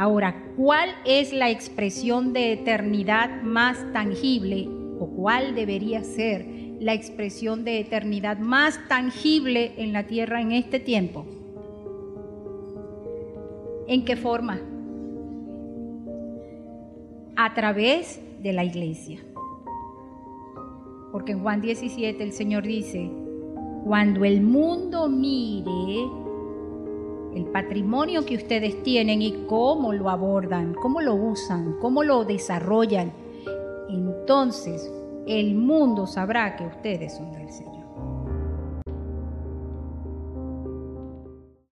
Ahora, ¿cuál es la expresión de eternidad más tangible o cuál debería ser la expresión de eternidad más tangible en la tierra en este tiempo? ¿En qué forma? A través de la iglesia. Porque en Juan 17 el Señor dice, cuando el mundo mire el patrimonio que ustedes tienen y cómo lo abordan, cómo lo usan, cómo lo desarrollan, entonces el mundo sabrá que ustedes son del Señor.